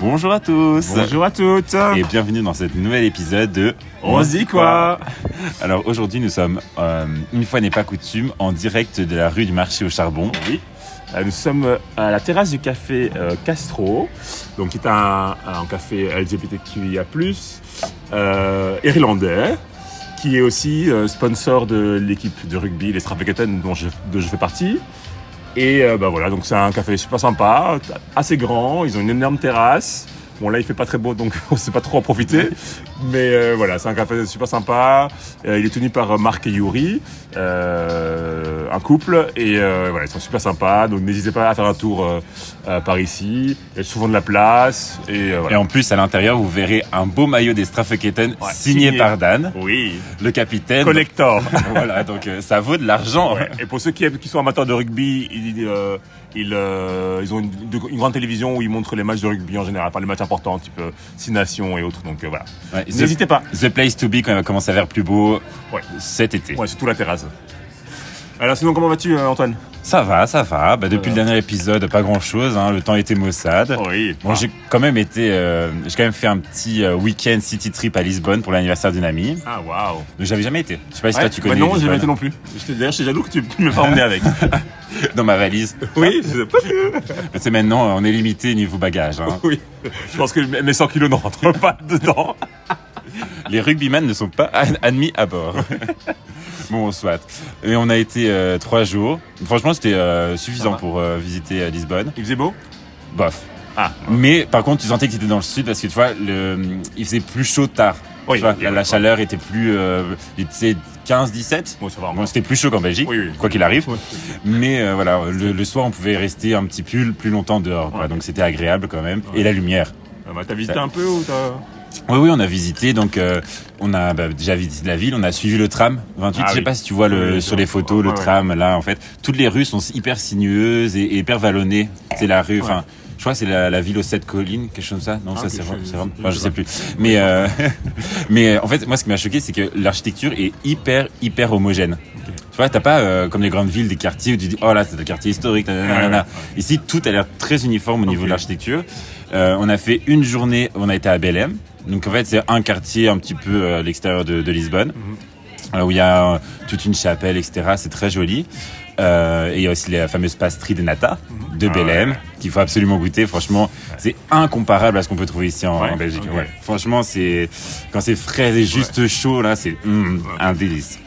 Bonjour à tous Bonjour à toutes et bienvenue dans cet nouvel épisode de On se dit quoi Alors aujourd'hui nous sommes, euh, une fois n'est pas coutume, en direct de la rue du marché au charbon. Oui. Euh, Nous sommes à la terrasse du café euh, Castro, donc qui est un, un café LGBTQIA+, euh, irlandais, qui est aussi euh, sponsor de l'équipe de rugby, les dont je, dont je fais partie. Et euh, bah voilà, donc c'est un café super sympa, assez grand, ils ont une énorme terrasse. Bon là il fait pas très beau donc on ne sait pas trop en profiter. Mais euh, voilà, c'est un café super sympa. Euh, il est tenu par euh, Marc et Yuri, euh, un couple. Et euh, voilà, ils sont super sympas. Donc n'hésitez pas à faire un tour euh, par ici. Il y a souvent de la place. Et en plus à l'intérieur vous verrez un beau maillot des Strafeketen Ouais, signé, signé. par Dan, Oui, le capitaine. collector. voilà, donc ça vaut de l'argent. Ouais. Et pour ceux qui, sont amateurs de rugby, ils, ils, ils ont une, de- une grande télévision où ils montrent les matchs de rugby en général, enfin les matchs importants, type Six Nations et autres. Donc voilà. Ouais, N'hésitez pas. the place to be quand il va commencer à faire plus beau cet été. Ouais, surtout la terrasse. Alors sinon, comment vas-tu, euh, Antoine? Ça va, ça va. Bah, depuis le dernier épisode, pas grand chose. le temps était maussade. Oui. Bon, j'ai quand même été, euh, j'ai quand même fait un petit euh, week-end city trip à Lisbonne pour l'anniversaire d'une amie. Ah waouh. Donc j'avais jamais été. Je sais pas si toi tu bah connais. non, j'ai jamais été non plus. D'ailleurs, j'étais jaloux que tu ne m'aies pas emmené avec. Dans ma valise. oui, je sais pas. Mais c'est maintenant, on est limité niveau bagage. hein. Oui. Je pense que mes 100 kilos ne rentrent pas dedans. Les rugbymen ne sont pas ad- admis à bord. bon, soit. Et on a été euh, trois jours. Franchement, c'était euh, suffisant pour euh, visiter Lisbonne. Il faisait beau? Bof. Ah. Mais par contre, tu sentais que tu étais dans le sud parce que tu vois, le, il faisait plus chaud tard. Oui, Tu vois, ok, la, chaleur était plus, euh, il était 15-17. Bon, ça va. Bon, c'était plus chaud qu'en Belgique, Oui, oui. quoi qu'il arrive. Mais euh, voilà, le, le soir, on pouvait rester un petit peu plus longtemps dehors. quoi. Ouais. Donc c'était agréable quand même. Et la lumière. Ah bah, T'as visité un peu ou t'as... Oui, oui, on a visité. Donc euh, on a bah, déjà visité la ville. On a suivi le tram 28. Ah je sais oui. pas si tu vois le, Oui, sur les photos le Ouais, ouais. tram là. En fait, toutes les rues sont hyper sinueuses et, et hyper vallonnées. C'est la rue. Enfin. Je crois que c'est la, la ville aux sept collines, quelque chose comme ça. Non, Ah, ça c'est je enfin, je sais plus. Mais euh, mais euh, en fait, moi, ce qui m'a choqué, c'est que l'architecture est hyper hyper homogène. Tu vois, t'as pas euh, comme les grandes villes des quartiers où tu dis oh là c'est le quartier historique. nanana. Ici, tout a l'air très uniforme au niveau de l'architecture. Euh, on a fait une journée, on a été à Belém. Donc en fait, c'est un quartier un petit peu euh, à l'extérieur de, de Lisbonne, Mhm. euh, où il y a euh, toute une chapelle, etc. C'est très joli. Euh, et il y a aussi la fameuse pastry de nata de Ah Belém, ouais. qu'il faut absolument goûter. Franchement, c'est incomparable à ce qu'on peut trouver ici en, Ouais, en Belgique. Franchement, c'est quand c'est frais et juste chaud là, c'est hum, un délice.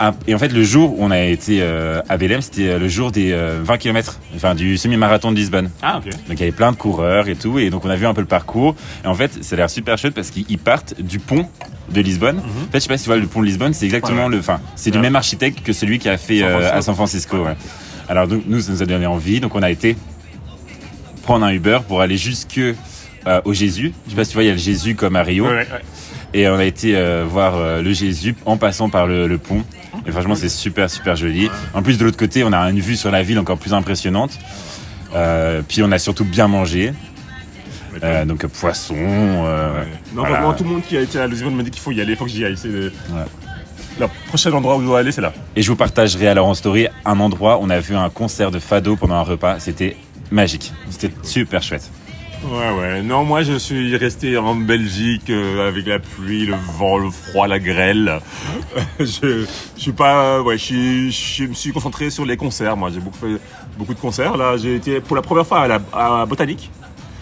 Ah, Et en fait, le jour où on a été euh, à Belém, c'était euh, le jour des euh, 20 km, enfin du semi-marathon de Lisbonne. Ah ok. Donc il y avait plein de coureurs et tout, et donc on a vu un peu le parcours. Et en fait, ça a l'air super chouette parce qu'ils partent du pont de Lisbonne. En fait, je sais pas si tu vois le pont de Lisbonne, c'est exactement. Ouais, le, enfin, c'est du même architecte que celui qui a fait San euh, Francisco. à San Francisco. ouais. Alors donc nous, ça nous a donné envie, donc on a été prendre un Uber pour aller jusque euh, au Jésus. Je sais pas si tu vois, il y a le Jésus comme à Rio. Ouais, ouais, ouais. Et on a été euh, voir euh, le Jésus en passant par le, le pont. Et franchement, c'est super, super joli. En plus, de l'autre côté, on a une vue sur la ville encore plus impressionnante. Euh, puis on a surtout bien mangé. Euh, donc poisson. euh, Ouais. Non, voilà. vraiment, tout le monde qui a été à Lisbonne me dit qu'il faut y aller, il faut que j'y aille. C'est le... Ouais. le prochain endroit où je dois aller, c'est là. Et je vous partagerai alors en story un endroit. On a vu un concert de Fado pendant un repas. C'était magique. C'était super chouette. Ouais, ouais. Non, moi, je suis resté en Belgique euh, avec la pluie, le vent, le froid, la grêle. je, je suis pas, ouais, je, suis- je me suis concentré sur les concerts. Moi, j'ai beaucoup fait beaucoup de concerts. Là, j'ai été pour la première fois à la à Botanique.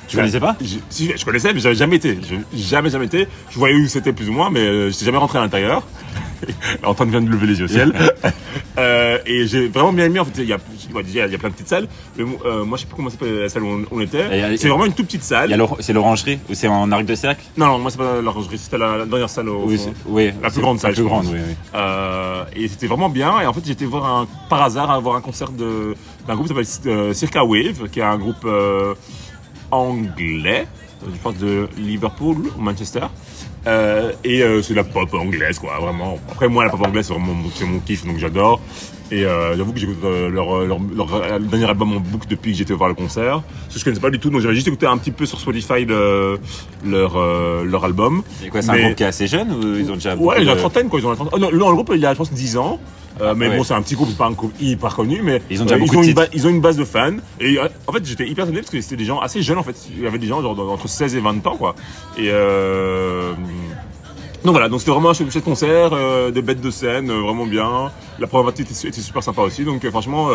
Tu connaissais pas? Je- si, je connaissais, mais j'avais jamais été. Je, jamais, jamais été. Je voyais où c'était plus ou moins, mais euh, j'étais jamais rentré à l'intérieur. Antoine vient de lever les yeux au ciel. Euh, et j'ai vraiment bien aimé. En fait, il y a, ouais, déjà, il y a plein de petites salles. Mais, euh, moi, je sais pas comment s'appelle la salle où on, était. et- C'est vraiment une toute petite salle. C'est l'orangerie ou c'est en arc de cercle? Non, non, moi c'est pas l'orangerie, c'était la, la dernière salle au Oui, fond. c'est- oui, La plus grande salle, La plus grande, oui, oui. Euh, et c'était vraiment bien. Et en fait, j'étais voir un, par hasard à voir un concert de d'un groupe qui s'appelle euh, Circa Wave, qui est un groupe euh, anglais, je pense de Liverpool ou Manchester. Euh, et euh, c'est de la pop anglaise, quoi, vraiment. Après, moi, la pop anglaise, c'est vraiment mon, c'est mon kiff, donc j'adore. Et euh, j'avoue que j'écoute leur, leur, leur, le dernier album en boucle depuis que j'étais voir le concert. Ce que je connaissais pas du tout, donc j'avais juste écouté un petit peu sur Spotify le- leur, leur album. C'est quoi, c'est un groupe qui est assez jeune ou ils ont déjà Ouais, il a de- trentaine, quoi. Ils ont la trentaine. Oh, non, non, le groupe, il a, je pense, 10 ans. Euh, mais ouais. bon, c'est un petit groupe, c'est pas un groupe hyper connu, mais Ils ont déjà euh, beaucoup ils ont, ba- ils ont une base de fans. Et en fait, j'étais hyper étonné parce que c'était des gens assez jeunes en fait. Il y avait des gens genre entre 16 et 20 ans quoi. Et euh, donc voilà, donc c'était vraiment un chouette concert, euh, des bêtes de scène, euh, vraiment bien. La première partie était, super sympa aussi, donc euh, franchement,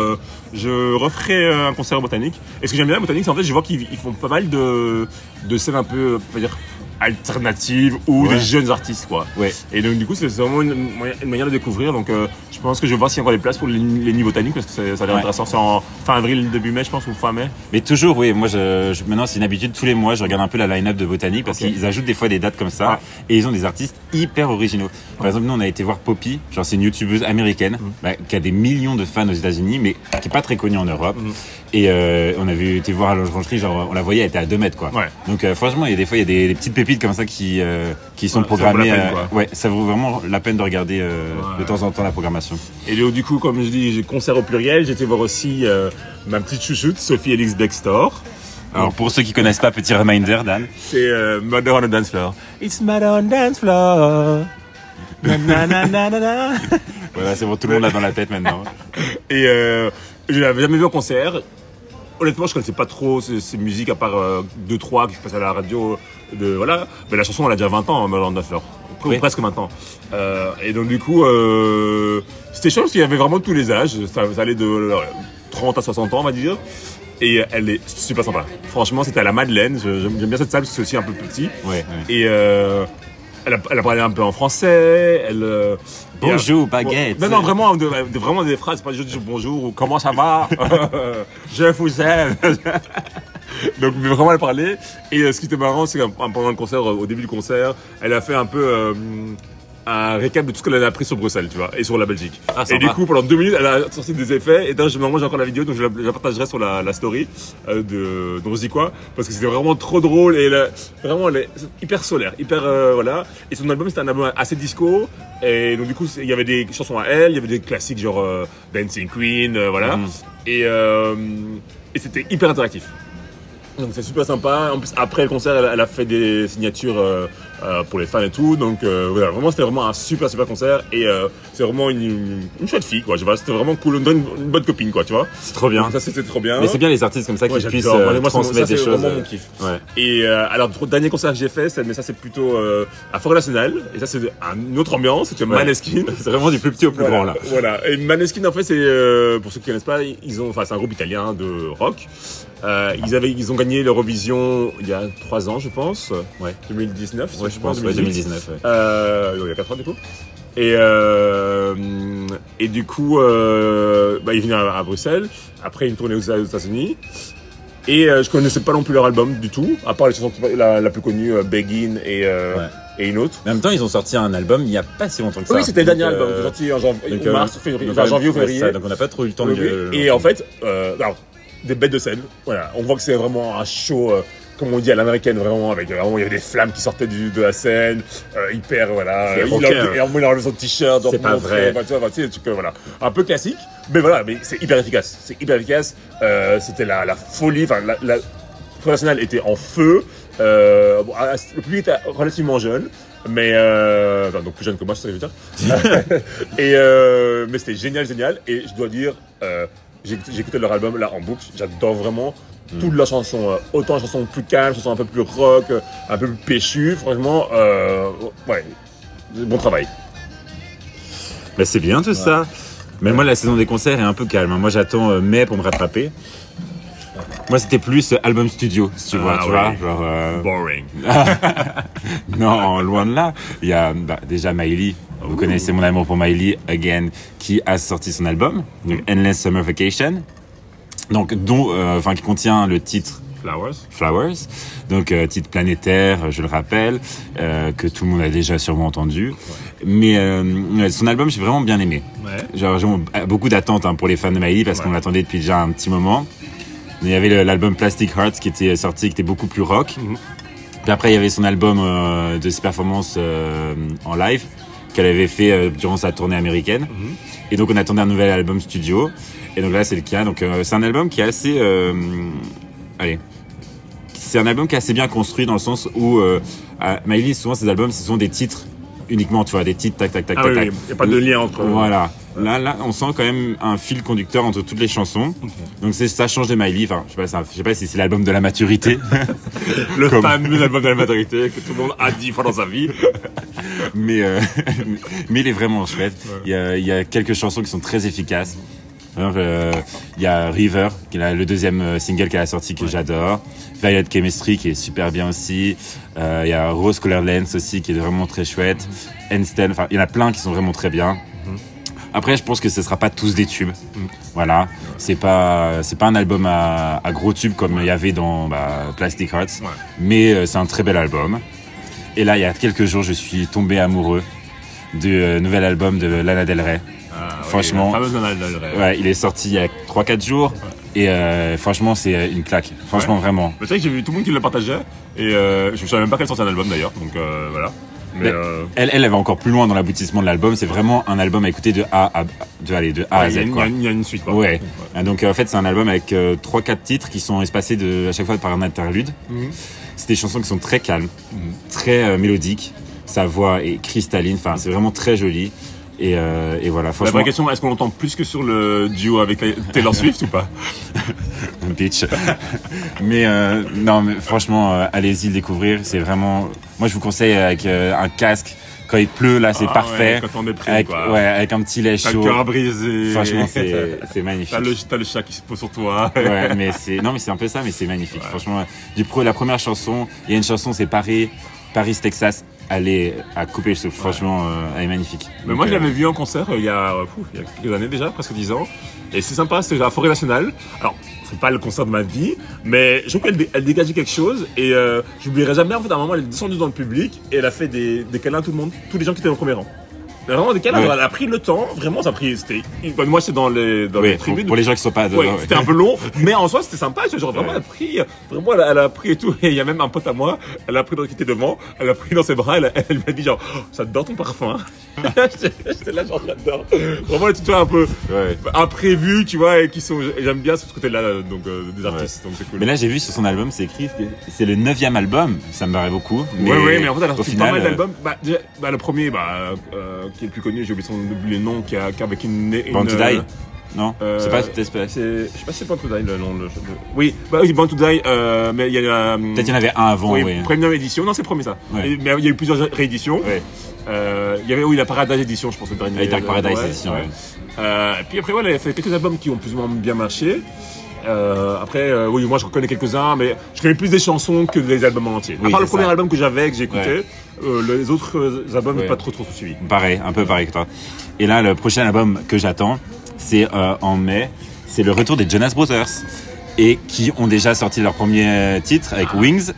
je referai un concert Botanique. Et ce que j'aime bien à Botanique, c'est en fait, je vois qu'ils ils font pas mal de, de scènes un peu, on va dire, alternatives ou Ouais. des jeunes artistes, quoi. Ouais. Et donc du coup, c'est vraiment une, une manière de découvrir. Donc euh, je pense que je vais voir s'il y a encore des places pour les, les nids botaniques parce que ça, a l'air Ouais. intéressant. C'est en fin avril, début mai, je pense, ou fin mai. Mais toujours, oui. Moi, je, je- maintenant, c'est une habitude. Tous les mois, je regarde un peu la line-up de Botanique parce qu'ils ajoutent des fois des dates comme ça. Et ils ont des artistes hyper originaux. Par exemple, nous, on a été voir Poppy. Genre, c'est une youtubeuse américaine Mhm. bah, qui a des millions de fans aux États-Unis, mais qui est pas très connue en Europe. Mhm. Et euh, on avait été voir à l'orangerie, genre, on la voyait, elle était à 2 mètres, quoi. Donc, euh, franchement, il y a des fois, il y a des, des petites pépites comme ça qui, euh, qui sont Ouais, ça peine, euh, ouais, ça vaut vraiment la peine de regarder euh, Ouais. de temps en temps la programmation. Et donc, du coup, comme je dis, j'ai concert au pluriel. Été voir aussi euh, ma petite chouchoute, Sophie Elix Dextor. Alors, pour ceux qui connaissent pas, petit reminder, Dan. C'est euh, Mother on the Dance Floor. It's Mother on the Dance Floor. Na, na, na. Voilà, c'est bon, tout le monde l'a dans la tête maintenant. Et euh, je l'avais jamais vu en concert. Honnêtement, je connaissais pas trop ces, ces musiques à part 2-3 qui se passaient à la radio. De, voilà. Mais la chanson, elle a déjà 20 ans, Dance Floor. Pre- Oui. Presque 20 ans. Euh, et donc, du coup, euh, c'était chouette parce qu'il y avait vraiment tous les âges. Ça, ça allait de euh, 30 à 60 ans, on va dire. Et elle est super sympa. Franchement, c'était à la Madeleine. J'aime bien cette salle parce que c'est aussi un peu plus petit. Ouais, ouais. Et euh, elle, a, elle a parlé un peu en français. Elle, euh, Bonjour, et, euh, baguette. Non, non, vraiment, de, de- vraiment des phrases, pas juste bonjour ou comment ça va, je vous aime. Donc mais vraiment elle parlait. Et euh, ce qui était marrant, c'est que pendant le concert, euh, au début du concert, elle a fait un peu euh, un récap de tout ce qu'elle a appris sur Bruxelles, tu vois, et sur la Belgique. Ah, et sympa. du coup, pendant deux minutes, elle a sorti des effets. Et je, moi, j'ai encore la vidéo, donc je la, je la partagerai sur la, la story euh, de d'On se dit quoi, parce que c'était vraiment trop drôle et elle vraiment, elle est hyper solaire, hyper euh, voilà. Et son album, c'était un album assez disco. Et donc du coup, c'est- il y avait des chansons à elle, il y avait des classiques genre euh, Dancing Queen, euh, voilà. Et, euh, et c'était hyper interactif. Donc c'est super sympa. En plus, après le concert, elle, a fait des signatures euh, euh, pour les fans et tout. Donc euh, voilà, vraiment, c'était vraiment un super super concert. Et euh, c'est vraiment une, une, une chouette fille, quoi. C'était vraiment cool. Une, bonne- une bonne copine, quoi, tu vois. C'est trop bien. Donc ça, c'était trop bien. Mais c'est bien les artistes comme ça qui Ouais, puissent Moi, c'est- transmettre ça, des c'est choses. vraiment euh, mon kiff. Ouais. Et alors, dernier concert que j'ai fait, c'est- mais ça c'est plutôt à Forêt Nationale. Et ça c'est une autre ambiance. C'était Ouais. Maneskin. C'est vraiment du plus petit au plus Voilà, grand là. Voilà. Et Maneskin, en fait, c'est pour ceux qui connaissent pas, ils ont, enfin, c'est un groupe italien de rock. Ils avaient, ils ont gagné l'Eurovision il y a trois ans, je pense. Ouais. 2019. Ouais, je pense, ouais, 2019. ouais. Euh, il y a 4 ans du coup. Et, euh, et du coup, euh, bah, ils venaient à, à Bruxelles. Après, une tournée aux, aux États-Unis. Et euh, je connaissais pas non plus leur album du tout, à part les chansons la, la plus connue, Begin et, Ouais. et une autre. Mais en même temps, ils ont sorti un album il y a pas si longtemps que ça. Oui, c'était le dernier album, euh, sorti en janvier, donc, mars, février, donc, enfin, janvier ou février. ça, donc on n'a pas trop eu le temps Oui, de. oui. le- Et en fait, euh, alors, des bêtes de scène. Voilà, on voit que c'est vraiment un show, euh, comme on dit à l'américaine, vraiment avec vraiment il y avait des flammes qui sortaient du, de la scène, euh, hyper voilà. Il rocker. a, et en moins, son t-shirt, C'est pas vrai. tu vois, tu sais, des trucs, voilà, un peu classique, mais voilà, mais c'est hyper efficace. C'est hyper efficace. Euh, C'était la, la folie, enfin la, la Front National était en feu. Euh, bon, ah, le public était relativement jeune. Mais euh, enfin, donc plus jeune que moi, c'est ça que je veux dire. et euh, mais c'était génial, génial. Et je dois dire, euh, écouté leur album là en boucle. J'adore vraiment toutes leurs chansons. euh, autant les chansons plus calmes, chansons un peu plus rock, euh, un peu plus péchues. Franchement, euh, ouais, bon travail. Bah, c'est bien tout ça. Mais moi, la saison des concerts est un peu calme. hein. Moi, j'attends mai pour me rattraper. Moi, c'était plus album studio, si tu vois. Ah tu ouais. vois genre, euh, Boring. Non, loin de là. Il y a bah, déjà Miley. Vous connaissez mon amour pour Miley, again, qui a sorti son album, donc Endless Summer Vacation. Donc, dont, euh, enfin, qui contient le titre Flowers. Flowers, donc euh, titre planétaire, je le rappelle, euh, que tout le monde a déjà sûrement entendu. Mais euh, son album, j'ai vraiment bien aimé. Ouais. J'ai beaucoup d'attentes hein, pour les fans de Miley parce Ouais. qu'on l'attendait depuis déjà un petit moment. Il y avait l'album Plastic Hearts qui était sorti, qui était beaucoup plus rock. Mhm. Puis après, il y avait son album de ses performances en live qu'elle avait fait euh, durant sa tournée américaine. Mhm. Et donc, on attendait un nouvel album studio. Et donc là, c'est le cas. Donc, euh, c'est un album qui est assez, euh, allez, c'est un album qui est assez bien construit dans le sens où euh, à Miley, souvent ses albums, ce sont des titres uniquement, tu vois, des titres, tac, tac, tac, Ah tac, oui, il n'y a pas de lien entre. Voilà. Là, là, on sent quand même un fil conducteur entre toutes les chansons. Donc c'est ça change de Miley. Enfin, je sais pas, c'est un- je sais pas si c'est l'album de la maturité, Le Comme- fameux album de la maternité que tout le monde a dit fois dans sa vie. mais euh, mais il est vraiment chouette. Il y a, il y a quelques chansons qui sont très efficaces. Euh, il y a River, qui est le deuxième euh, single qu'elle a sorti que j'adore. Violet Chemistry qui est super bien aussi. Euh, il y a Rose Colored Lens aussi qui est vraiment très chouette. Einstein, enfin il y en a plein qui sont vraiment très bien. Après, je pense que ce sera pas tous des tubes. Voilà, c'est pas c'est pas un album à, à gros tubes comme il y avait dans bah, Plastic Hearts, mais euh, c'est un très bel album. Et là, il y a quelques jours, je suis tombé amoureux du euh, nouvel album de Lana Del Rey. Ah, oui, Franchement. fameuse Lana Del Rey. Ouais, il est sorti il y a 3-4 jours et euh, franchement, c'est une claque. Franchement, vraiment. Tu sais que j'ai vu tout le monde qui le partageait et euh, je savais même pas qu'elle sortait un album d'ailleurs. Donc voilà. Mais, Mais- euh, Elle, elle, elle va encore plus loin dans l'aboutissement de l'album. C'est vraiment un album à écouter de A à, de, allez, de A à ouais, Z. il y a une- il y a une suite quoi. Ouais. Donc euh, en fait c'est un album avec euh, trois quatre titres qui sont espacés de à chaque fois par un interlude. Mhm. C'est des chansons qui sont très calmes, très euh, mélodiques. Sa voix est cristalline. Enfin c'est vraiment très joli. Et, euh, et voilà La vraie question, est-ce qu'on l'entend plus que sur le duo avec Taylor Swift ou pas bitch. mais euh, non mais franchement euh, allez-y le découvrir. C'est vraiment moi je vous conseille avec euh, un casque quand il pleut là c'est Ah parfait. ouais, quand on est pris, avec, quoi. ouais avec un petit lait T'as le chaud. cœur brisé. Franchement c'est magnifique. T'as le, chat qui se pose sur toi. ouais, mais c'est non, mais c'est un peu ça, mais c'est magnifique. Franchement, du pro, la première chanson, il y a une chanson, c'est Paris, Paris, Texas. Elle est à couper. Franchement, euh, elle est magnifique. Mais Donc, moi, je euh, l'avais vu en concert euh, il y, a, euh, fou, il y a quelques années déjà, presque 10 ans. Et c'est sympa, c'était à la Forêt Nationale. Alors, c'est pas le concert de ma vie, mais je trouve qu'elle dé- elle dégageait quelque chose. Et j'oublierai jamais, en fait, à un moment, elle est descendue dans le public et elle a fait des, des câlins à tout le monde, tous les gens qui étaient au premier rang. Mais Vraiment des Ouais. elle a pris le temps, vraiment, ça a pris. C'était, moi, c'est dans les, dans les tribunes. pour les gens qui sont pas dedans. C'était un peu long, mais en soi c'était sympa. Genre vraiment, elle a pris, vraiment, elle a, elle a pris et tout. Et il y a même un pote à moi, elle a pris dans qui était devant, elle a pris dans ses bras, elle, elle m'a dit genre, Oh, ça te dort ton parfum. J'étais là genre j'adore. Vraiment, tu vois un peu Ouais. imprévu, tu vois, et qui sont, j'aime bien ce côté-là, donc euh, des artistes, donc c'est cool. Mais là, j'ai vu sur son album, c'est écrit c'est le neuvième album. Ça me paraît beaucoup. Mais ouais, ouais, mais en fait, elle a sorti final, pas mal euh, d'albums. Bah, bah, le premier, bah, euh, qui est le plus connu, j'ai oublié son oublié le nom, qui a, qui a avec une, une Born to euh, Die. Non, euh, c'est pas. C'est, je sais pas si c'est Born to Die le nom. Le, le- Oui, bah oui, Born to Die, euh, mais il y a. euh, Peut-être il y en avait un avant. oui, oui. première édition, non c'est premier ça. Et- mais il y a eu plusieurs rééditions. Euh, il y avait oui la Paradise édition, je pense le dernier. Dark Paradise Ouais, édition. ouais. Euh, et puis après voilà, elle a fait quelques albums qui ont plus ou moins bien marché. Euh, après, euh, oui, moi je reconnais quelques-uns, mais je connais plus des chansons que des albums en entier. Oui, à part le premier album que j'avais, que j'ai écouté, Ouais. Euh, les autres euh, albums, Ouais. pas trop trop suivi. Pareil, un peu pareil que toi. Et là, le prochain album que j'attends, c'est euh, en mai. C'est le retour des Jonas Brothers. Et qui ont déjà sorti leur premier titre avec Wings.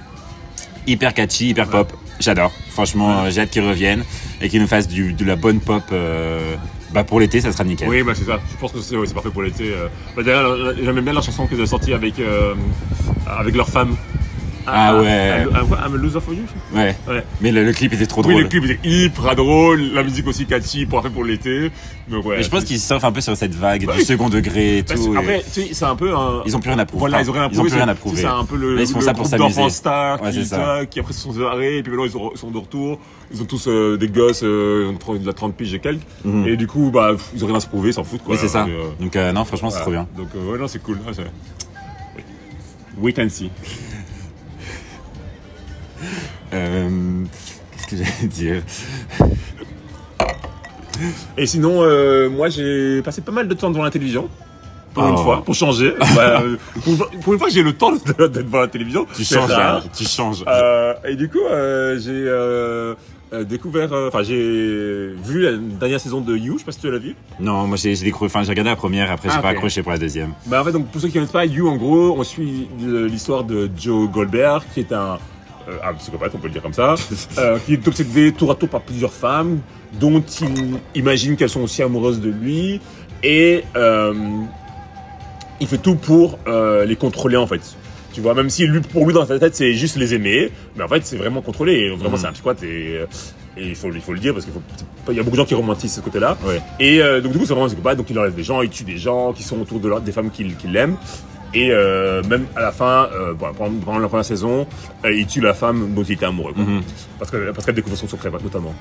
Hyper catchy, hyper pop. J'adore. Franchement, j'ai hâte qu'ils reviennent et qu'ils nous fassent du, de la bonne pop. euh, bah pour l'été, ça sera nickel. Oui, bah c'est ça. Je pense que c'est ouais, parfait pour l'été. Bah, D'ailleurs, j'aimais bien la chanson qu'ils ont sortie avec, avec leur femme. Ah ouais. I'm, a loser for you. Ouais. Ouais. Mais le, le clip était trop Oui, drôle. le clip était hyper drôle, la musique aussi catchy, parfait pour l'été. Donc ouais. Et je pense qu'ils surfent un peu sur cette vague Bah du oui. second degré et tout. Après, tu sais, c'est un peu un. Ils ont plus rien à prouver. Voilà, ils ont rien à Ils ont prouver. plus rien à prouver. C'est un peu le, ils font le ça pour d'enfants stars Ouais, qui, ça. qui après se sont séparés, et puis maintenant ils sont, de retour. Ils ont tous euh, des gosses, euh, de la 30 piges et quelques. Mhm. Et du coup, bah, ils ont rien à se prouver, ils s'en foutent quoi. Oui, c'est ça. Et, euh, Donc euh, non, franchement, c'est trop bien. Donc ouais, non, c'est cool. Oui. Wait and see. Euh, Qu'est-ce que j'allais dire Et sinon, euh, moi j'ai passé pas mal de temps devant la télévision. Pour une Oh. fois, pour changer. Bah, euh, pour, pour une fois que j'ai le temps d'être devant la télévision. Tu changes, hein, tu changes. Euh, et du coup, j'ai découvert, enfin j'ai vu la dernière saison de You, je sais pas si tu l'as vu. Non, moi j'ai découvert, enfin j'ai regardé la première, après j'ai Ah, pas accroché pour la deuxième. Bah en fait, donc pour ceux qui connaissent pas, You en gros, on suit l'histoire de Joe Goldberg, qui est un, euh, un psychopathe, on peut le dire comme ça, euh, qui est obsédé tour à tour par plusieurs femmes, dont il imagine qu'elles sont aussi amoureuses de lui, et euh, il fait tout pour euh, les contrôler en fait. Tu vois, même si lui, pour lui dans sa tête c'est juste les aimer, mais en fait c'est vraiment contrôlé. Et vraiment Mm. c'est un psychopathe et, euh, et il faut il faut le dire parce qu'il y a beaucoup de gens qui romantisent ce côté-là. Ouais. Et donc du coup c'est vraiment un psychopathe, donc il enlève des gens, il tue des gens qui sont autour de leur- des femmes qu'il qu'il aime. Et euh, même à la fin, euh, bon, pendant, la première saison, euh, il tue la femme dont il était amoureux. quoi. Mhm. Parce que- parce qu'elle découvre son secret, notamment.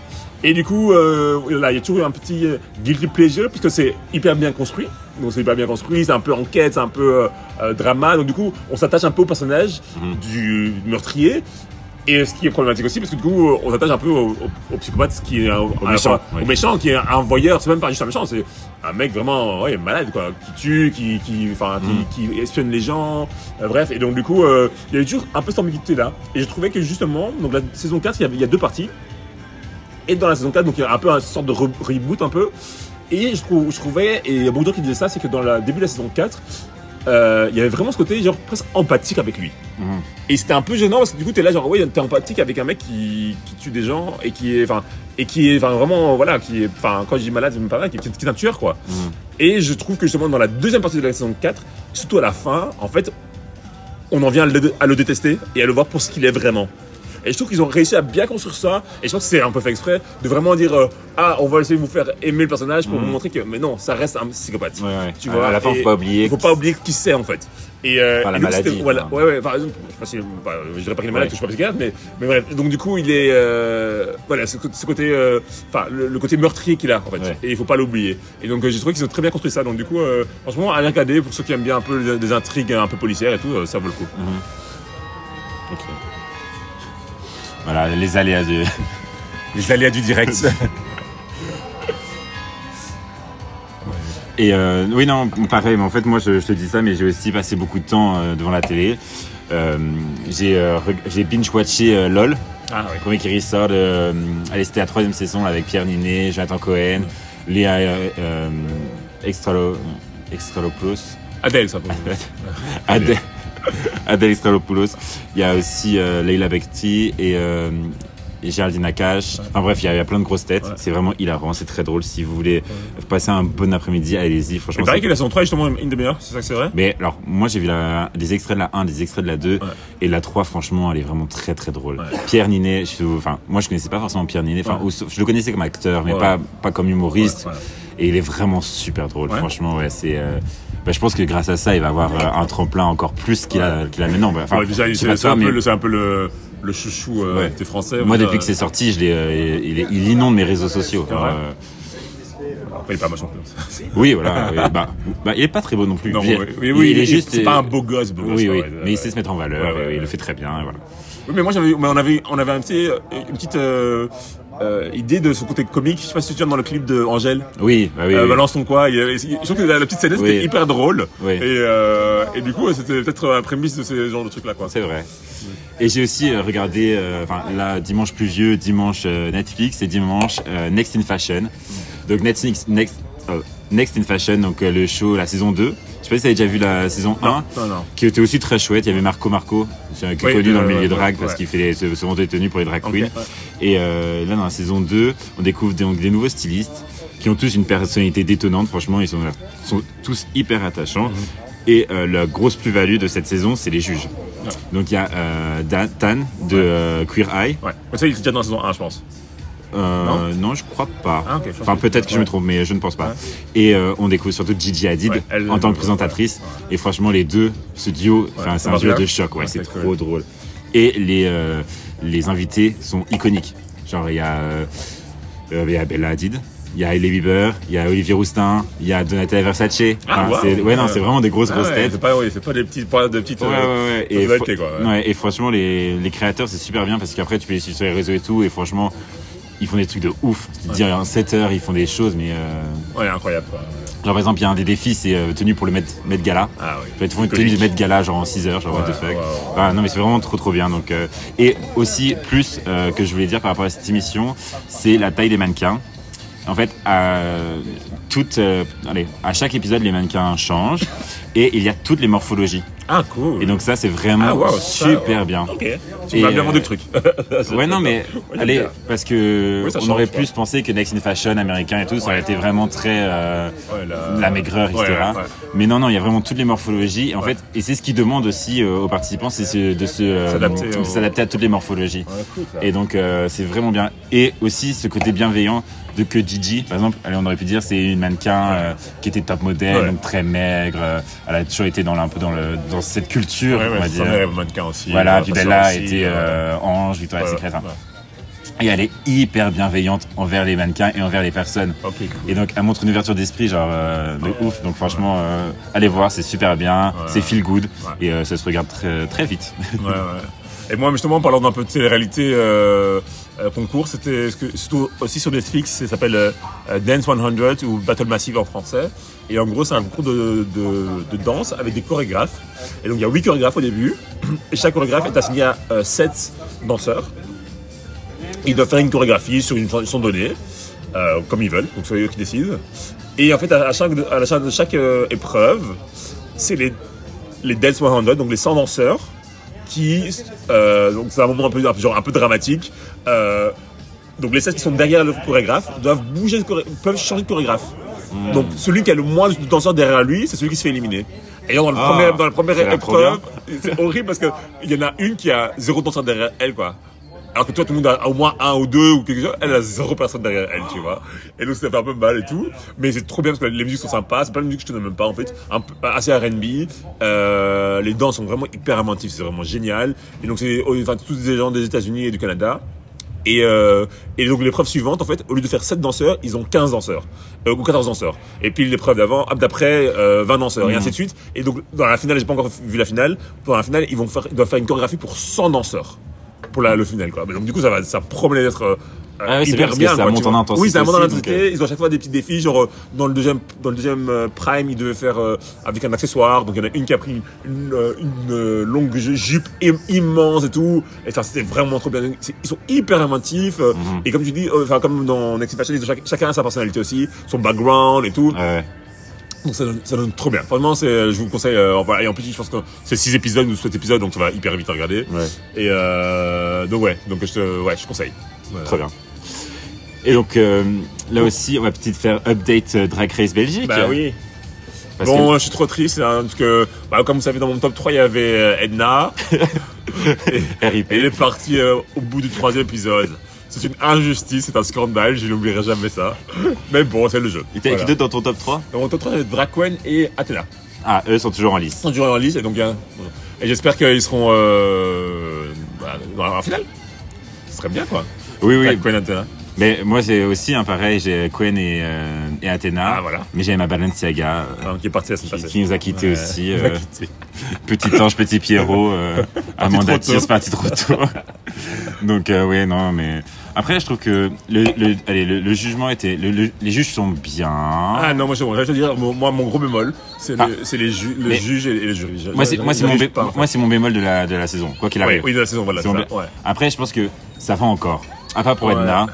Et du coup, là, il y a toujours eu un petit guilty pleasure, puisque c'est hyper bien construit. Donc c'est hyper bien construit, c'est un peu enquête, c'est un peu drama. Donc du coup, on s'attache un peu au personnage Mhm. du meurtrier. Et ce qui est problématique aussi, parce que du coup, on s'attache un peu au, au- au psychopathe, qui est un, Au méchant, au qui est un voyeur. C'est même pas juste un méchant, c'est un mec vraiment ouais, malade, quoi, qui tue, qui, qui, enfin, Mhm. qui, qui espionne les gens. euh, bref, et donc du coup, euh, il y avait toujours un peu cette ambiguïté là. Et je trouvais que justement, donc la saison 4, il y, avait, il y a deux parties. Et dans la saison 4, donc il y a un peu une sorte de re- reboot un peu. Et je, trouve, je trouvais, et il y a beaucoup de gens qui disaient ça, c'est que dans le début de la saison 4, euh, il y avait vraiment ce côté genre presque empathique avec lui. Mhm. Et c'était un peu gênant parce que du coup, t'es là, genre, ouais, t'es empathique avec un mec qui, qui tue des gens et qui est, enfin, et qui est, enfin, vraiment, voilà, qui est, enfin, quand je dis malade, c'est même pas vrai, qui, est- qui est un tueur, quoi. Mhm. Et je trouve que justement, dans la deuxième partie de la saison 4, surtout à la fin, en fait, on en vient à le, à le détester et à le voir pour ce qu'il est vraiment. Et je trouve qu'ils ont réussi à bien construire ça. Et je pense que c'est un peu fait exprès de vraiment dire euh, Ah, on va essayer de vous faire aimer le personnage pour Mhm. vous montrer que, mais non, ça reste un psychopathe. Ouais, ouais. Tu vois, à la fin, faut pas oublier. Il faut pas oublier qui c'est en fait. Et, euh, Enfin, la et donc, maladie, Voilà, ouais, ouais, exemple, je pas si, bah, je dirais pas qu'il est malade, Ouais. je suis pas psychiatre, mais, mais bref. Donc, du coup, il est, euh, voilà, ce, ce côté, euh, enfin, le, le côté meurtrier qu'il a, en fait. Ouais. Et il faut pas l'oublier. Et donc, j'ai trouvé qu'ils ont très bien construit ça. Donc, du coup, franchement, à regarder, pour ceux qui aiment bien un peu les- des intrigues un peu policières et tout, ça vaut le coup. Ok. Voilà, les aléas du. Les aléas du direct. Et euh, oui, non, pareil, mais en fait, moi, je, je te dis ça, mais j'ai aussi passé beaucoup de temps euh, devant la télé. Euh, j'ai euh, binge-watché LOL, ah, oui. le premier qui ressort de. Allez, c'était la troisième saison avec Pierre Ninet, Jonathan Cohen, Léa Extralo, Extralopoulos. Adèle, ça. Adèle, Adèle Extralopoulos. Il y a aussi euh, Leila Bekti et, euh, et Géraldine Nakache. Enfin bref, il y, a, il y a plein de grosses têtes. Ouais. C'est vraiment hilarant, c'est très drôle. Si vous voulez passer un bon après-midi, allez-y. Franchement, paraît c'est- que la saison 3 est justement une des meilleures, c'est ça que c'est vrai? Mais alors, moi j'ai vu la- des extraits de la 1, des extraits de la 2, Ouais. et la 3, franchement, elle est vraiment très très drôle. Pierre Ninet, je, enfin, moi je connaissais pas forcément Pierre Ninet, enfin, je le connaissais comme acteur, mais pas, pas comme humoriste. Et il est vraiment super drôle, Ouais. franchement, ouais, c'est. euh, bah, je pense que grâce à ça, il va avoir euh, un tremplin encore plus qu'il a, qu'il a maintenant. Bah, enfin, Ouais, déjà, c'est c'est un, peu mais le- c'est un peu le, le chouchou euh, des Français. moi, depuis que c'est sorti, je l'ai, euh, il, est- il inonde mes réseaux sociaux. Alors, euh, Après, il est pas machin. oui, voilà. oui, bah, bah, il est pas très beau non plus. Non, Il- oui, oui, il- il est il- juste. C'est pas un beau gosse, beau gosse. Oui, oui, ouais, mais il sait se mettre en valeur, Ouais, et ouais, il ouais. le fait très bien, et voilà. Oui, mais moi, j'avais, mais on avait, on avait un petit, une petite euh, euh, idée de son côté comique. Je sais pas si tu viens dans le clip de Angèle. Oui, bah oui. Euh, oui. Balance ton quoi. il Je trouve que la, la petite scène c'était Oui. hyper drôle. Oui. Et, euh, et du coup, c'était peut-être un prémisse de ce genre de trucs là, quoi. C'est vrai. Et j'ai aussi euh, regardé, euh, enfin là, dimanche pluvieux, dimanche euh, Netflix et dimanche euh, Next in Fashion. Donc Netflix, Next, euh, Next in Fashion, donc euh, le show, la saison 2. Je sais pas si avez déjà vu la saison 1, Non, non, non. qui était aussi très chouette. Il y avait Marco Marco, qui est Oui, connu dans le euh, milieu ouais, drag parce ouais. qu'il fait les, se, se monter tenues pour les drag queens. Et euh, là, dans la saison 2, on découvre donc des nouveaux stylistes qui ont tous une personnalité détonnante. Franchement, ils sont, sont tous hyper attachants. Mhm. Et euh, la grosse plus-value de cette saison, c'est les juges. Donc il y a Dan, Tan de Queer Eye. Ouais. Ça, il était déjà dans la saison 1, je pense. Euh, non, je crois pas. Ah, je enfin, peut-être que je me trompe, mais je ne pense pas. Ouais. Et euh, on découvre surtout Gigi Hadid Ouais, elle- en tant que ouais, présentatrice. Et franchement, les deux, ce duo, c'est un duo de choc. Ouais, c'est trop cool. drôle. Et les, euh, les invités sont iconiques. Genre, il y a, euh, euh, il y a Bella Hadid. Il y a Hailey Bieber, il y a Olivier Roustin, il y a Donatella Versace. Ah, wow. ouais, non, c'est vraiment des grosses, Ah grosses têtes. C'est pas, c'est pas des petites, pas de petites. Ouais, ouais, euh, ouais. Et, quoi, et franchement, les, les créateurs, c'est super bien parce qu'après, tu peux les suivre sur les réseaux et tout. Et franchement, ils font des trucs de ouf. Dis, en 7 heures, ils font des choses, mais. Euh... Ouais, incroyable, quoi. Genre, par exemple, il y a un des défis, c'est euh, tenue pour le Met, Met Gala. Ah oui. Ils font une tenue de Met Gala, genre en 6 heures, genre what the Ouais, fuck. ouais, ouais. Non, mais c'est vraiment trop, trop bien. Donc, euh, Et aussi, plus euh, que je voulais dire par rapport à cette émission, c'est la taille des mannequins. En fait, à, toute, allez, à chaque épisode, les mannequins changent et il y a toutes les morphologies. Ah, cool. Et donc ça, c'est vraiment Ah, wow, super bien. Ok. Tu m'as bien euh, vendu le truc. Ouais, non, mais allez, bien. parce que Oui, on change, aurait pu se penser que Next in Fashion américain et tout, ça aurait été vraiment très euh, Ouais, la- la maigreur, etc. Ouais, ouais, ouais. Mais non, non, il y a vraiment toutes les morphologies. Et en fait, et c'est ce qu'ils demandent aussi euh, aux participants, c'est ce- de se euh, S'adapter au- à toutes les morphologies. Cool. Et donc euh, c'est vraiment bien. Et aussi ce côté bienveillant de que Gigi, par exemple, allez, on aurait pu dire c'est une mannequin euh, qui était top modèle, donc très maigre. euh, elle a toujours été dans, un peu dans, le, dans cette culture, Ouais, on ouais, va dire. mannequin aussi. Voilà, euh, puis passeur Bella été euh, euh, ange, Victoria's Secret. hein. Et elle est hyper bienveillante envers les mannequins et envers les personnes. Cool. Et donc elle montre une ouverture d'esprit genre euh, de ouf. Donc franchement, euh, allez voir, c'est super bien, c'est feel good et euh, ça se regarde très, très vite. Ouais, ouais. Et moi, justement, en parlant d'un peu de télé-réalité euh, euh, concours, c'était surtout aussi sur Netflix, ça s'appelle euh, euh, Dance 100 ou Battle Massive en français. Et en gros, c'est un concours de, danse avec des chorégraphes. Et donc, il y a 8 chorégraphes au début. Et chaque chorégraphe est assigné à 7 danseurs. Ils doivent faire une chorégraphie sur une chanson donnée, euh, comme ils veulent, donc c'est eux qui décident. Et en fait, à, chaque, à chaque euh, épreuve, c'est les, les Dance 100, donc les 100 danseurs, qui, euh, donc c'est un moment un peu, genre un peu dramatique. euh, donc les 7 qui sont derrière le chorégraphe doivent bouger, de choré- peuvent changer de chorégraphe. Donc celui qui a le moins de danseurs derrière lui, c'est celui qui se fait éliminer. Et dans, le Ah, premier, dans la première épreuve, c'est horrible parce qu'il y en a une qui a zéro danseur derrière elle, quoi. Alors que toi, tout le monde a au moins un ou deux ou quelque chose. Elle a zéro personne derrière elle, tu vois. Et donc, ça fait un peu mal et tout. Mais c'est trop bien parce que les musiques sont sympas. C'est pas une musique que je donne même pas, en fait. Un assez R&B. Euh, les danses sont vraiment hyper inventifs. C'est vraiment génial. Et donc, c'est, enfin, tous des gens des États-Unis et du Canada. Et, euh, donc l'épreuve suivante, en fait, au lieu de faire 7 danseurs, ils ont 15 danseurs, euh, ou 14 danseurs. Et puis l'épreuve d'avant, hop, d'après, euh, 20 danseurs, et ainsi de suite. Et donc dans la finale, j'ai pas encore vu la finale, pour la finale, ils, vont faire, ils doivent faire une chorégraphie pour 100 danseurs, pour la, le final. Quoi. Mais donc du coup, ça, va, ça promet d'être euh, Ah hyper bien ça quoi, monte en intensité Oui, ça monte en intensité. Ils ont à chaque fois des petits défis, genre euh, dans le deuxième, dans le deuxième euh, prime, ils devaient faire euh, avec un accessoire. Donc il y en a une qui a pris une, une longue ju- jupe im- immense et tout. Et ça, c'était vraiment trop bien. Ils sont hyper inventifs. Mhm. Et comme tu dis, euh, enfin comme dans Next Fashion, chaque- chacun a sa personnalité aussi, son background et tout. Ouais. Donc ça donne, ça donne trop bien. Vraiment, c'est, je vous conseille. euh, enfin, et en plus, je pense que c'est 6 épisodes ou 7 épisodes, donc ça va hyper vite à regarder. Ouais. Et euh, donc ouais, donc je te, ouais, je conseille. Voilà. Très bien. Et donc euh, là aussi, on va peut-être faire update Drag Race Belgique. Bah oui. Parce bon, que- je suis trop triste hein, parce que, bah, comme vous savez, dans mon top 3, il y avait Edna. et, elle est partie au bout du troisième épisode. C'est une injustice, c'est un scandale, je n'oublierai jamais ça. Mais bon, c'est le jeu. Et t'as Voilà. qui d'autre dans ton top 3 Dans mon top 3, il y avait Draquen et Athena. Ah, eux sont toujours en lice. Ils sont durés en liste et donc bien. Et j'espère qu'ils seront euh, bah, dans la finale. Ce serait bien quoi. Oui, oui. Draquen et Athena. Mais moi, j'ai aussi un pareil. J'ai Quen et, euh, et Athéna. Ah, voilà. Mais j'ai ma Balenciaga euh, Hein, qui est parti la semaine qui, passée. qui nous a quittés Ouais, aussi. euh, petit ange, petit Pierrot. Amanda trop tôt. Thiers, parti trop tôt. Donc, ouais, non, mais. Après, je trouve que le, le, allez, le, le jugement était. le- le- les juges sont bien. Ah non, moi je, je vais te dire, moi mon gros bémol, c'est Ah. le, les, ju- le juge et, les jurys. moi, c'est mon, bé- pas, en fait. moi, mon bémol de la, de la saison, quoi qu'il arrive. oui, de la saison, voilà. Ça, ouais. Après, je pense que ça va encore. À part pour Ouais. Edna.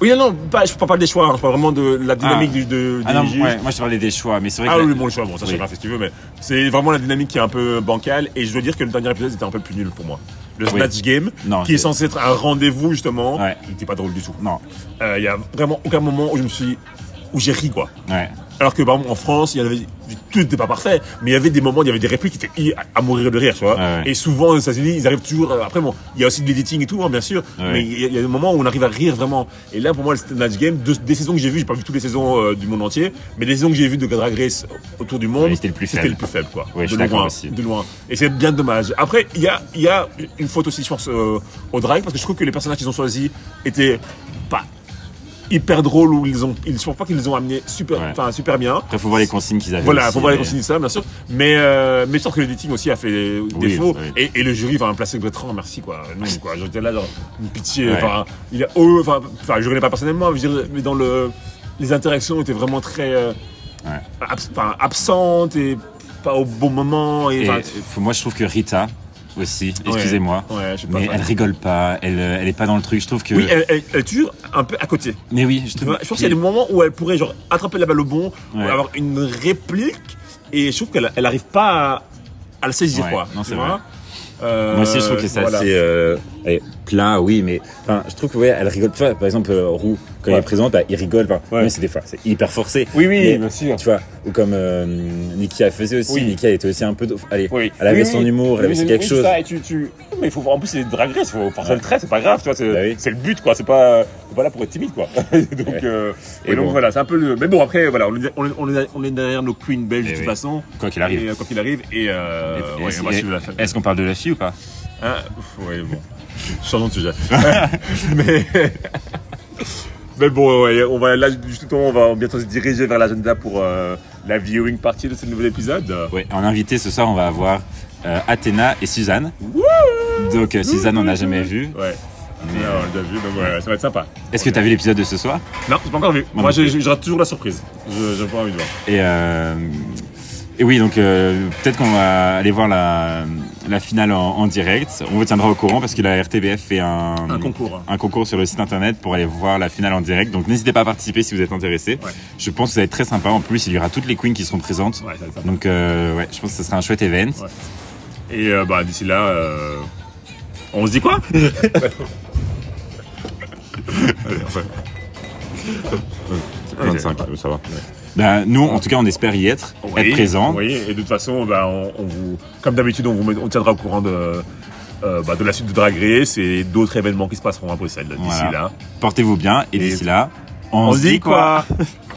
Oui, non, pas, je parle pas des choix, hein, je parle vraiment de la dynamique Ah. du, de, Ah non, juges. ouais, moi je parlais des choix, mais c'est vrai Ah que. oui, la- bon, le choix, bon, ça, Oui. chacun fait ce qu'il veut, mais c'est vraiment la dynamique qui est un peu bancale, et je dois dire que le dernier épisode était un peu plus nul pour moi. Le Oui. Snatch Game, Non, qui est censé être un rendez-vous, justement, Ouais. il n'était pas drôle du tout. Non, Euh, Il y a vraiment aucun moment où je me suis, où j'ai ri, quoi. ouais. Alors que par exemple en France, il y avait tout n'était pas parfait, mais il y avait des moments, il y avait des répliques qui étaient à- mourir de rire, tu vois. Ouais. Et souvent aux États-Unis, ils arrivent toujours. euh, Après bon, il y a aussi de l'editing et tout, hein, bien sûr, Ouais. mais il y, a- il y a des moments où on arrive à rire vraiment. Et là, pour moi, le Snatch Game, de- des saisons que j'ai vues, j'ai pas vu toutes les saisons euh, du monde entier, mais les saisons que j'ai vues de Drag Race autour du monde, Ouais, c'était le plus c'était faible. le plus faible, quoi. De loin, aussi. de loin. Et c'est bien dommage. Après, il y a, il y a une faute aussi, je pense, euh, au drag, parce que je trouve que les personnages qu'ils ont choisis étaient pas hyper drôles ou ils ont, ils, je pense pas qu'ils les ont amenés super, Ouais. enfin super bien. Après, faut voir les consignes qu'ils avaient. Voilà, aussi, faut voir les consignes ça, bien sûr. Mais, euh, mais je trouve que l'éditing aussi a fait des Oui, défauts. oui. Et, et le jury, enfin, placé Bertrand, merci, quoi. Non, quoi. J'étais là, genre, une pitié. Ouais. Enfin, il a, oh, enfin, enfin, je ne connais pas personnellement, mais, je dirais- mais dans le, les interactions étaient vraiment très, euh, Ouais. abs- absentes et pas au bon moment. Et, moi, je trouve que Rita aussi, excusez-moi, Ouais, mais elle rigole pas, elle, euh, elle est pas dans le truc. Je trouve que. Oui, elle, elle- elle est toujours un peu à côté. Mais oui, je trouve. je pense qu'il y a des moments où elle pourrait genre attraper la balle au bon, ou avoir une réplique, et je trouve qu'elle elle arrive pas à, à le saisir, quoi. non, c'est vrai. Euh, Moi aussi, je trouve que c'est voilà. assez euh, allez, plat, oui, mais enfin, je trouve que ouais, elle rigole. Tu vois, par exemple, euh, Roux, quand Ouais. il est présent, bah, il rigole. Enfin, Ouais. même c'est des fois, c'est hyper forcé. Oui, oui, Mais- bien sûr. Tu vois, ou comme euh, Nikia faisait aussi. Oui. Nikia était aussi un peu. Allez, Oui. elle avait Oui, son humour, elle avait aussi quelque chose. ça, et tu, tu... Mais il faut en plus c'est des drag race, il faut forcer le trait, c'est pas grave, tu vois, c'est Bah le but quoi, c'est pas pas là pour être timide quoi. donc euh, Et et donc bon. voilà, c'est un peu le mais bon après voilà, on est, on est, on derrière nos queens belges Et de toute façon. Quoi qu'il arrive. Et, euh, quoi qu'il arrive et, euh, Et- et- et-. Est-ce qu'on parle de la fille ou pas? Ouf, ouais, bon. Changeons de sujet. mais, mais bon, ouais, on va là, justement, on va bientôt se diriger vers l'agenda pour euh, la viewing partie de ce nouvel épisode. Ouais, en invité ce soir, on va avoir euh, Athéna et Suzanne. Donc euh, Suzanne, on n'a jamais vu. Ouais. Mais, on l'a déjà vu, donc ouais, ça va être sympa. Est-ce que tu as vu l'épisode de ce soir? Non, j'ai pas encore vu. Moi j'ai- j'aurai toujours la surprise. Je- J'ai pas envie de voir. Et, euh, et oui, donc euh, peut-être qu'on va aller voir la, la finale en, en direct. On vous tiendra au courant parce que la RTBF fait un, Un concours. un concours sur le site internet pour aller voir la finale en direct. Donc n'hésitez pas à participer si vous êtes intéressé. Ouais. Je pense que ça va être très sympa. En plus, il y aura toutes les queens qui seront présentes. Ouais, ça. Donc euh, ouais, je pense que ce sera un chouette event. Et euh, bah, d'ici là, euh, on se dit quoi? Allez, enfin. 25, ça va. Ben, nous, en tout cas, on espère y être, Oui, être présent. Oui, et de toute façon, on, on vous, comme d'habitude, on vous met- on tiendra au courant de, euh, bah, de la suite de Drag Race et d'autres événements qui se passeront à Bruxelles d'ici Voilà. là. Portez-vous bien et Et- d'ici là, On, se dit quoi?